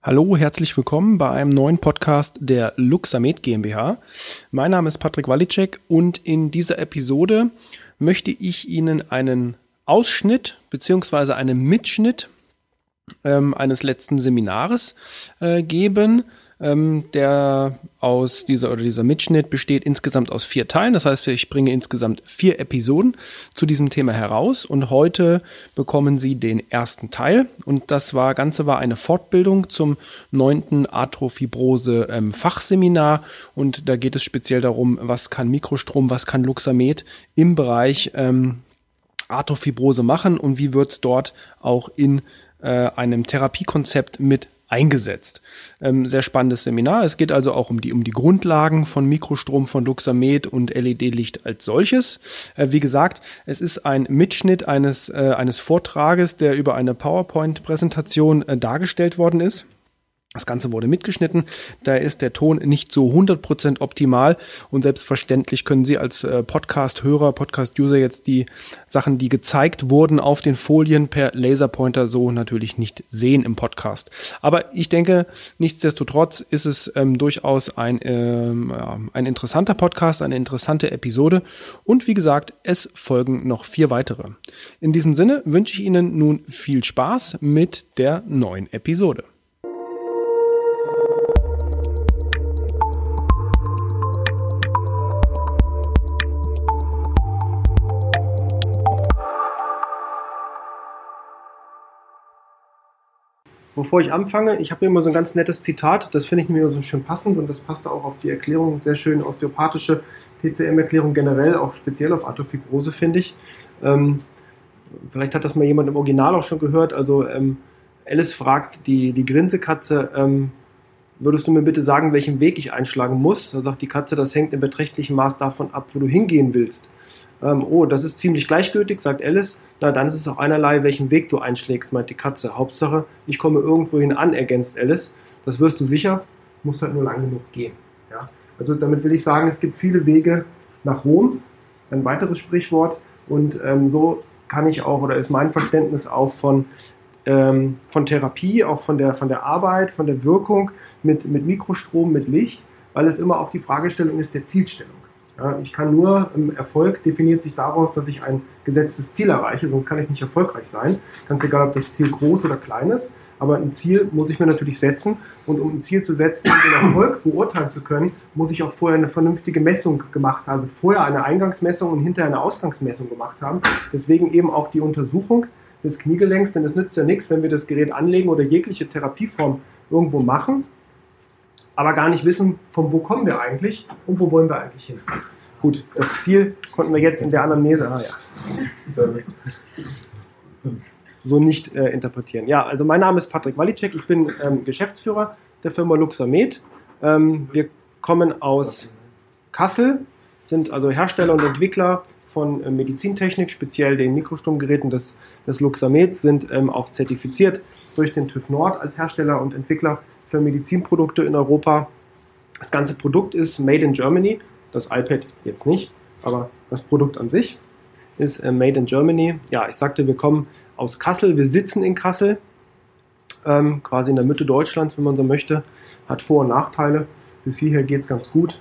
Hallo, herzlich willkommen bei einem neuen Podcast der Luxamed GmbH. Mein Name ist Patrick Walicek und in dieser Episode möchte ich Ihnen einen Ausschnitt beziehungsweise einen Mitschnitt ähm, eines letzten Seminares äh, geben. Ähm, der aus dieser oder dieser Mitschnitt besteht insgesamt aus vier Teilen. Das heißt, ich bringe insgesamt vier Episoden zu diesem Thema heraus und heute bekommen Sie den ersten Teil. Und das war Ganze war eine Fortbildung zum neunten Arthrofibrose ähm, Fachseminar. Und da geht es speziell darum, was kann Mikrostrom, was kann Luxamed im Bereich ähm, Arthrofibrose machen und wie wird es dort auch in äh, einem Therapiekonzept mit eingesetzt. Ähm, sehr spannendes Seminar. Es geht also auch um die, um die Grundlagen von Mikrostrom, von Luxamed und LED-Licht als solches. Äh, wie gesagt, es ist ein Mitschnitt eines, äh, eines Vortrages, der über eine PowerPoint-Präsentation äh, dargestellt worden ist. Das Ganze wurde mitgeschnitten, da ist der Ton nicht so 100% optimal und selbstverständlich können Sie als äh, Podcast-Hörer, Podcast-User jetzt die Sachen, die gezeigt wurden auf den Folien per Laserpointer so natürlich nicht sehen im Podcast. Aber ich denke, nichtsdestotrotz ist es ähm, durchaus ein, ähm, ein interessanter Podcast, eine interessante Episode und wie gesagt, es folgen noch vier weitere. In diesem Sinne wünsche ich Ihnen nun viel Spaß mit der neuen Episode. Bevor ich anfange, ich habe immer so ein ganz nettes Zitat, das finde ich mir so schön passend und das passt auch auf die Erklärung, sehr schön osteopathische TCM-Erklärung generell, auch speziell auf Arthrofibrose, finde ich. Ähm, vielleicht hat das mal jemand im Original auch schon gehört. Also ähm, Alice fragt die, die Grinsekatze, ähm, würdest du mir bitte sagen, welchen Weg ich einschlagen muss? Da sagt die Katze, das hängt in beträchtlichem Maß davon ab, wo du hingehen willst. Ähm, oh, das ist ziemlich gleichgültig, sagt Alice. Na, dann ist es auch einerlei, welchen Weg du einschlägst, meint die Katze. Hauptsache, ich komme irgendwohin an, ergänzt Alice. Das wirst du sicher, musst halt nur lang genug gehen. Ja? Also damit will ich sagen, es gibt viele Wege nach Rom. Ein weiteres Sprichwort. Und ähm, so kann ich auch, oder ist mein Verständnis auch von, ähm, von Therapie, auch von der, von der Arbeit, von der Wirkung mit, mit Mikrostrom, mit Licht, weil es immer auch die Fragestellung ist der Zielstellung. Ja, ich kann nur, Erfolg definiert sich daraus, dass ich ein gesetztes Ziel erreiche, sonst kann ich nicht erfolgreich sein. Ganz egal, ob das Ziel groß oder klein ist, aber ein Ziel muss ich mir natürlich setzen und um ein Ziel zu setzen und den Erfolg beurteilen zu können, muss ich auch vorher eine vernünftige Messung gemacht haben, vorher eine Eingangsmessung und hinterher eine Ausgangsmessung gemacht haben. Deswegen eben auch die Untersuchung des Kniegelenks, denn es nützt ja nichts, wenn wir das Gerät anlegen oder jegliche Therapieform irgendwo machen aber gar nicht wissen, von wo kommen wir eigentlich und wo wollen wir eigentlich hin. Gut, das Ziel konnten wir jetzt in der Anamnese, ah ja, so nicht äh, interpretieren. Ja, also mein Name ist Patrick Walicek, ich bin ähm, Geschäftsführer der Firma Luxamed. Ähm, wir kommen aus Kassel, sind also Hersteller und Entwickler von äh, Medizintechnik, speziell den Mikrostromgeräten des, des Luxamed, sind ähm, auch zertifiziert durch den TÜV Nord als Hersteller und Entwickler für Medizinprodukte in Europa. Das ganze Produkt ist Made in Germany. Das iPad jetzt nicht, aber das Produkt an sich ist äh, Made in Germany. Ja, ich sagte, wir kommen aus Kassel, wir sitzen in Kassel, ähm, quasi in der Mitte Deutschlands, wenn man so möchte. Hat Vor- und Nachteile. Bis hierher geht es ganz gut.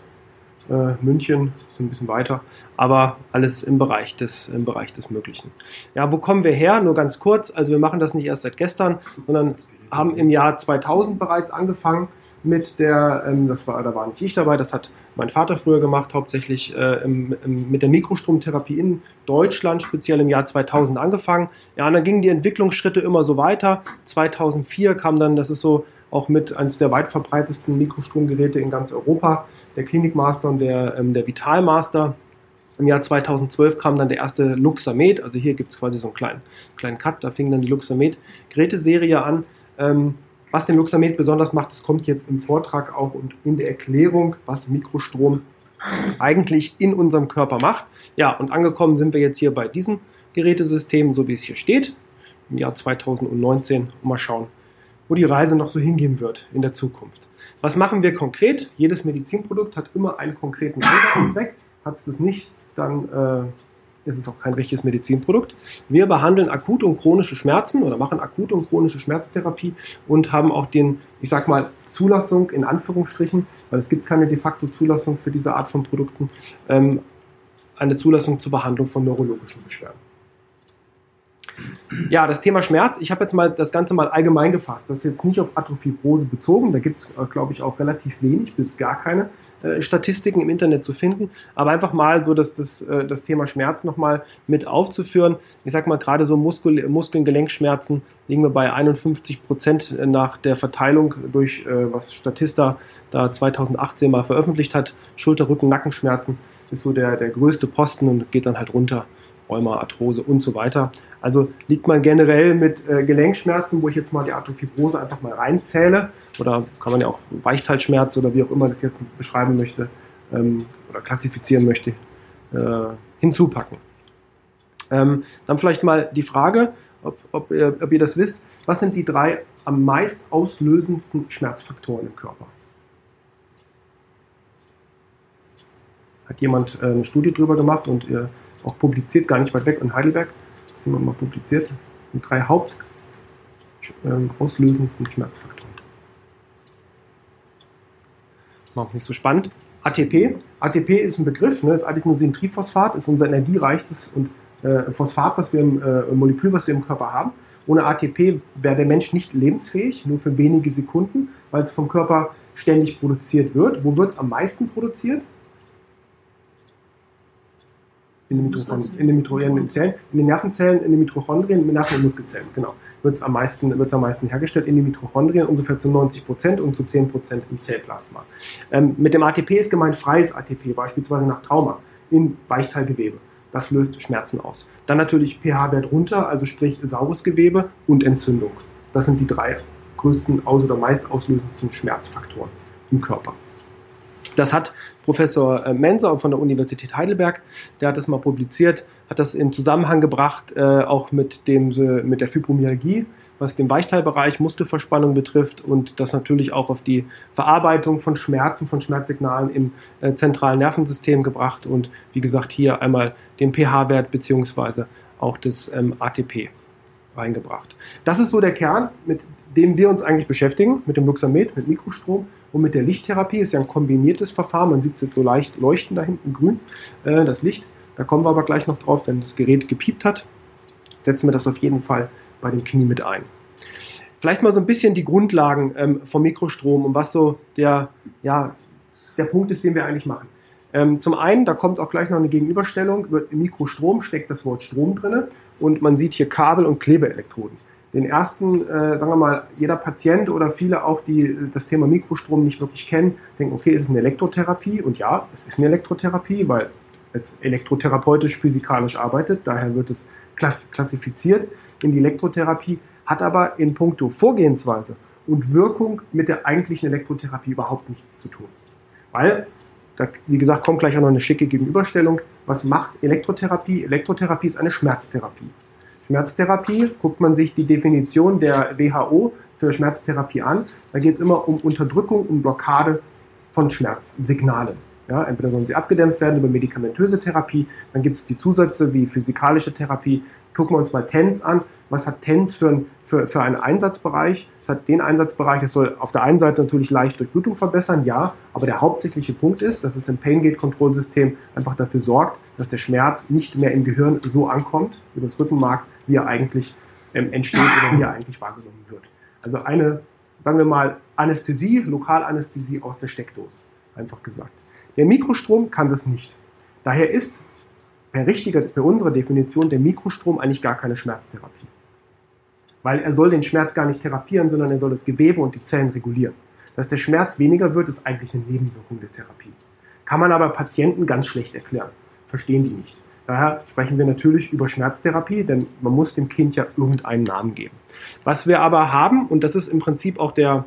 Äh, München ist ein bisschen weiter, aber alles im Bereich, des, im Bereich des Möglichen. Ja, wo kommen wir her? Nur ganz kurz. Also wir machen das nicht erst seit gestern, sondern haben im Jahr 2000 bereits angefangen mit der, ähm, das war, da war nicht ich dabei, das hat mein Vater früher gemacht, hauptsächlich äh, im, im, mit der Mikrostromtherapie in Deutschland, speziell im Jahr 2000 angefangen. Ja, und dann gingen die Entwicklungsschritte immer so weiter. 2004 kam dann, das ist so auch mit eines der weit verbreitetsten Mikrostromgeräte in ganz Europa, der Klinikmaster und der, ähm, der Vitalmaster. Im Jahr 2012 kam dann der erste Luxamed, also hier gibt es quasi so einen kleinen, kleinen Cut, da fing dann die Luxamed-Geräteserie an. Ähm, was den Luxamed besonders macht, das kommt jetzt im Vortrag auch und in der Erklärung, was Mikrostrom eigentlich in unserem Körper macht. Ja, und angekommen sind wir jetzt hier bei diesem Gerätesystem, so wie es hier steht, im Jahr 2019. Und mal schauen, wo die Reise noch so hingehen wird in der Zukunft. Was machen wir konkret? Jedes Medizinprodukt hat immer einen konkreten Einsatzzweck. Hat es das nicht, dann äh, ist es auch kein richtiges Medizinprodukt. Wir behandeln akute und chronische Schmerzen oder machen akute und chronische Schmerztherapie und haben auch den, ich sag mal, Zulassung in Anführungsstrichen, weil es gibt keine de facto Zulassung für diese Art von Produkten, ähm, eine Zulassung zur Behandlung von neurologischen Beschwerden. Ja, das Thema Schmerz, ich habe jetzt mal das Ganze mal allgemein gefasst. Das ist jetzt nicht auf Arthrofibrose bezogen, da gibt es, äh, glaube ich, auch relativ wenig bis gar keine äh, Statistiken im Internet zu finden, aber einfach mal so das, das, äh, das Thema Schmerz nochmal mit aufzuführen. Ich sage mal, gerade so Muskel, Muskeln, Gelenkschmerzen liegen wir bei 51 Prozent nach der Verteilung durch, äh, was Statista da 2018 mal veröffentlicht hat. Schulter, Rücken, Nackenschmerzen ist so der, der größte Posten und geht dann halt runter Rheuma, Arthrose und so weiter. Also liegt man generell mit äh, Gelenkschmerzen, wo ich jetzt mal die Arthrofibrose einfach mal reinzähle, oder kann man ja auch Weichteilschmerz oder wie auch immer das jetzt beschreiben möchte ähm, oder klassifizieren möchte, äh, hinzupacken. Ähm, dann vielleicht mal die Frage, ob, ob, ihr, ob ihr das wisst, was sind die drei am meist auslösendsten Schmerzfaktoren im Körper? Hat jemand äh, eine Studie drüber gemacht und ihr auch publiziert, gar nicht weit weg in Heidelberg. Das sind wir mal publiziert. Mit drei Haupt ähm, auslösendsten Schmerzfaktoren. Machen es nicht so spannend. ATP. ATP ist ein Begriff, ne? das Adenosintriphosphat ist unser energiereichstes und äh, Phosphat, was wir im äh, Molekül, was wir im Körper haben. Ohne ATP wäre der Mensch nicht lebensfähig, nur für wenige Sekunden, weil es vom Körper ständig produziert wird. Wo wird es am meisten produziert? In den, Mitochondrien, in den Mitochondrien, Zellen, in den Nervenzellen, in den Mitochondrien, in den Nerven- und Muskelzellen, genau. Wird es am, meisten, am meisten hergestellt in den Mitochondrien, ungefähr zu 90 Prozent und zu 10 Prozent im Zellplasma. Ähm, mit dem ATP ist gemeint freies ATP, beispielsweise nach Trauma, in Weichteilgewebe. Das löst Schmerzen aus. Dann natürlich pH-Wert runter, also sprich saures Gewebe und Entzündung. Das sind die drei größten aus- oder meist auslösendsten Schmerzfaktoren im Körper. Das hat Professor äh, Menser von der Universität Heidelberg, der hat das mal publiziert, hat das in Zusammenhang gebracht, äh, auch mit, dem, mit der Fibromyalgie, was den Weichteilbereich, Muskelverspannung betrifft und das natürlich auch auf die Verarbeitung von Schmerzen, von Schmerzsignalen im äh, zentralen Nervensystem gebracht und wie gesagt hier einmal den pH-Wert beziehungsweise auch das ähm, ATP reingebracht. Das ist so der Kern, mit dem wir uns eigentlich beschäftigen, mit dem Luxamed, mit Mikrostrom. Und mit der Lichttherapie ist ja ein kombiniertes Verfahren. Man sieht es jetzt so leicht leuchten da hinten grün, äh, das Licht. Da kommen wir aber gleich noch drauf, wenn das Gerät gepiept hat. Setzen wir das auf jeden Fall bei dem Knie mit ein. Vielleicht mal so ein bisschen die Grundlagen ähm, vom Mikrostrom und was so der, ja, der Punkt ist, den wir eigentlich machen. Ähm, zum einen, da kommt auch gleich noch eine Gegenüberstellung, wird im Mikrostrom steckt das Wort Strom drin und man sieht hier Kabel und Klebeelektroden den ersten, äh, sagen wir mal, jeder Patient oder viele auch, die das Thema Mikrostrom nicht wirklich kennen, denken, okay, ist es eine Elektrotherapie? Und ja, es ist eine Elektrotherapie, weil es elektrotherapeutisch, physikalisch arbeitet. Daher wird es klassifiziert in die Elektrotherapie, hat aber in puncto Vorgehensweise und Wirkung mit der eigentlichen Elektrotherapie überhaupt nichts zu tun. Weil, da, wie gesagt, kommt gleich auch noch eine schicke Gegenüberstellung. Was macht Elektrotherapie? Elektrotherapie ist eine Schmerztherapie. Schmerztherapie, guckt man sich die Definition der WHO für Schmerztherapie an, da geht es immer um Unterdrückung und Blockade von Schmerzsignalen. Ja, entweder sollen sie abgedämpft werden über medikamentöse Therapie, dann gibt es die Zusätze wie physikalische Therapie. Gucken wir uns mal TENS an. Was hat TENS für, ein, für, für einen Einsatzbereich? Es hat den Einsatzbereich, es soll auf der einen Seite natürlich leicht Durchblutung verbessern, ja, aber der hauptsächliche Punkt ist, dass es im Pain Gate Kontrollsystem einfach dafür sorgt, dass der Schmerz nicht mehr im Gehirn so ankommt, über das Rückenmark, wie er eigentlich ähm, entsteht oder wie er eigentlich wahrgenommen wird. Also eine, sagen wir mal, Anästhesie, Lokalanästhesie aus der Steckdose, einfach gesagt. Der Mikrostrom kann das nicht. Daher ist per, richtiger, per unserer Definition der Mikrostrom eigentlich gar keine Schmerztherapie. Weil er soll den Schmerz gar nicht therapieren, sondern er soll das Gewebe und die Zellen regulieren. Dass der Schmerz weniger wird, ist eigentlich eine Nebenwirkung der Therapie. Kann man aber Patienten ganz schlecht erklären. Verstehen die nicht. Daher sprechen wir natürlich über Schmerztherapie, denn man muss dem Kind ja irgendeinen Namen geben. Was wir aber haben, und das ist im Prinzip auch der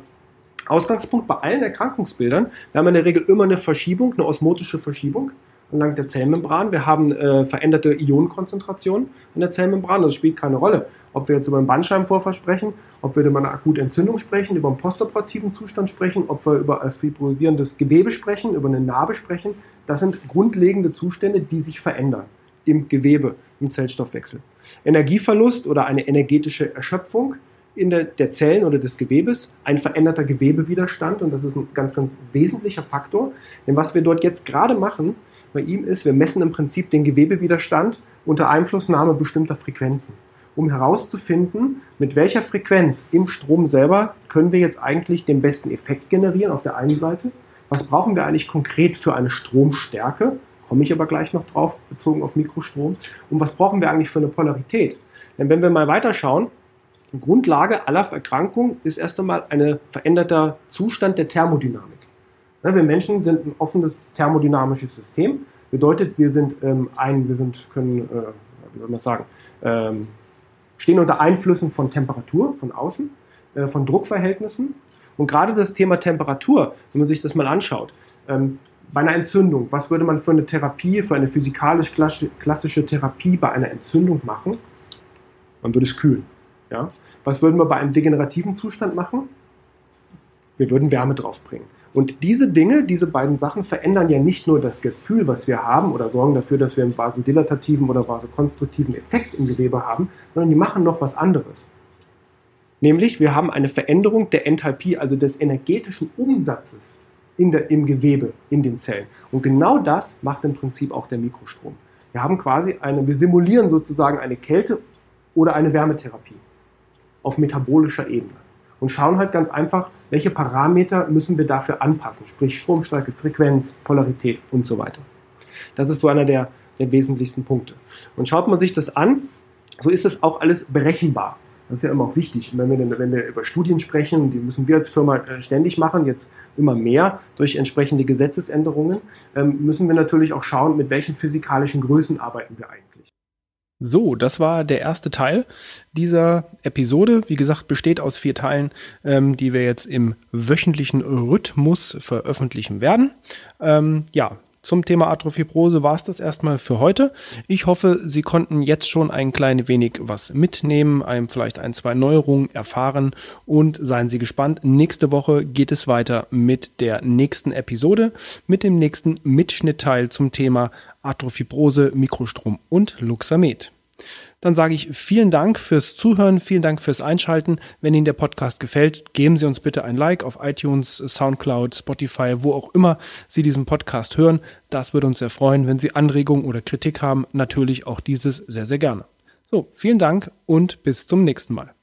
Ausgangspunkt bei allen Erkrankungsbildern, wir haben in der Regel immer eine Verschiebung, eine osmotische Verschiebung entlang der Zellmembran. Wir haben äh, veränderte Ionenkonzentrationen in der Zellmembran. Das spielt keine Rolle, ob wir jetzt über einen Bandscheibenvorfall sprechen, ob wir über eine akute Entzündung sprechen, über einen postoperativen Zustand sprechen, ob wir über ein fibrosierendes Gewebe sprechen, über eine Narbe sprechen. Das sind grundlegende Zustände, die sich verändern im Gewebe, im Zellstoffwechsel. Energieverlust oder eine energetische Erschöpfung in der, der, Zellen oder des Gewebes, ein veränderter Gewebewiderstand und das ist ein ganz, ganz wesentlicher Faktor. Denn was wir dort jetzt gerade machen bei ihm ist, wir messen im Prinzip den Gewebewiderstand unter Einflussnahme bestimmter Frequenzen, um herauszufinden, mit welcher Frequenz im Strom selber können wir jetzt eigentlich den besten Effekt generieren auf der einen Seite. Was brauchen wir eigentlich konkret für eine Stromstärke? Komme ich aber gleich noch drauf, bezogen auf Mikrostrom. Und was brauchen wir eigentlich für eine Polarität? Denn wenn wir mal weiterschauen, Grundlage aller Erkrankungen ist erst einmal ein veränderter Zustand der Thermodynamik. Wir Menschen sind ein offenes thermodynamisches System. Bedeutet, wir sind ähm, ein, wir sind, können, äh, wie soll man sagen, ähm, stehen unter Einflüssen von Temperatur, von außen, äh, von Druckverhältnissen. Und gerade das Thema Temperatur, wenn man sich das mal anschaut, ähm, bei einer Entzündung, was würde man für eine Therapie, für eine physikalisch klassische Therapie bei einer Entzündung machen? Man würde es kühlen. Ja? Was würden wir bei einem degenerativen Zustand machen? Wir würden Wärme draufbringen. Und diese Dinge, diese beiden Sachen verändern ja nicht nur das Gefühl, was wir haben oder sorgen dafür, dass wir einen vasodilatativen oder vasokonstruktiven Effekt im Gewebe haben, sondern die machen noch was anderes. Nämlich, wir haben eine Veränderung der Enthalpie, also des energetischen Umsatzes in der, im Gewebe, in den Zellen. Und genau das macht im Prinzip auch der Mikrostrom. Wir haben quasi eine, wir simulieren sozusagen eine Kälte- oder eine Wärmetherapie auf metabolischer Ebene und schauen halt ganz einfach, welche Parameter müssen wir dafür anpassen, sprich Stromstärke, Frequenz, Polarität und so weiter. Das ist so einer der, der wesentlichsten Punkte. Und schaut man sich das an, so ist das auch alles berechenbar. Das ist ja immer auch wichtig. Wenn wir, wenn wir über Studien sprechen, die müssen wir als Firma äh, ständig machen, jetzt immer mehr durch entsprechende Gesetzesänderungen, ähm, müssen wir natürlich auch schauen, mit welchen physikalischen Größen arbeiten wir eigentlich. So, das war der erste Teil dieser Episode. Wie gesagt, besteht aus vier Teilen, ähm, die wir jetzt im wöchentlichen Rhythmus veröffentlichen werden. Ähm, ja, zum Thema Arthrofibrose war es das erstmal für heute. Ich hoffe, Sie konnten jetzt schon ein klein wenig was mitnehmen, einem vielleicht ein, zwei Neuerungen erfahren und seien Sie gespannt. Nächste Woche geht es weiter mit der nächsten Episode, mit dem nächsten Mitschnittteil zum Thema Arthrofibrose, Mikrostrom und Luxamed. Dann sage ich vielen Dank fürs Zuhören, vielen Dank fürs Einschalten. Wenn Ihnen der Podcast gefällt, geben Sie uns bitte ein Like auf iTunes, Soundcloud, Spotify, wo auch immer Sie diesen Podcast hören. Das würde uns sehr freuen. Wenn Sie Anregungen oder Kritik haben, natürlich auch dieses sehr, sehr gerne. So, vielen Dank und bis zum nächsten Mal.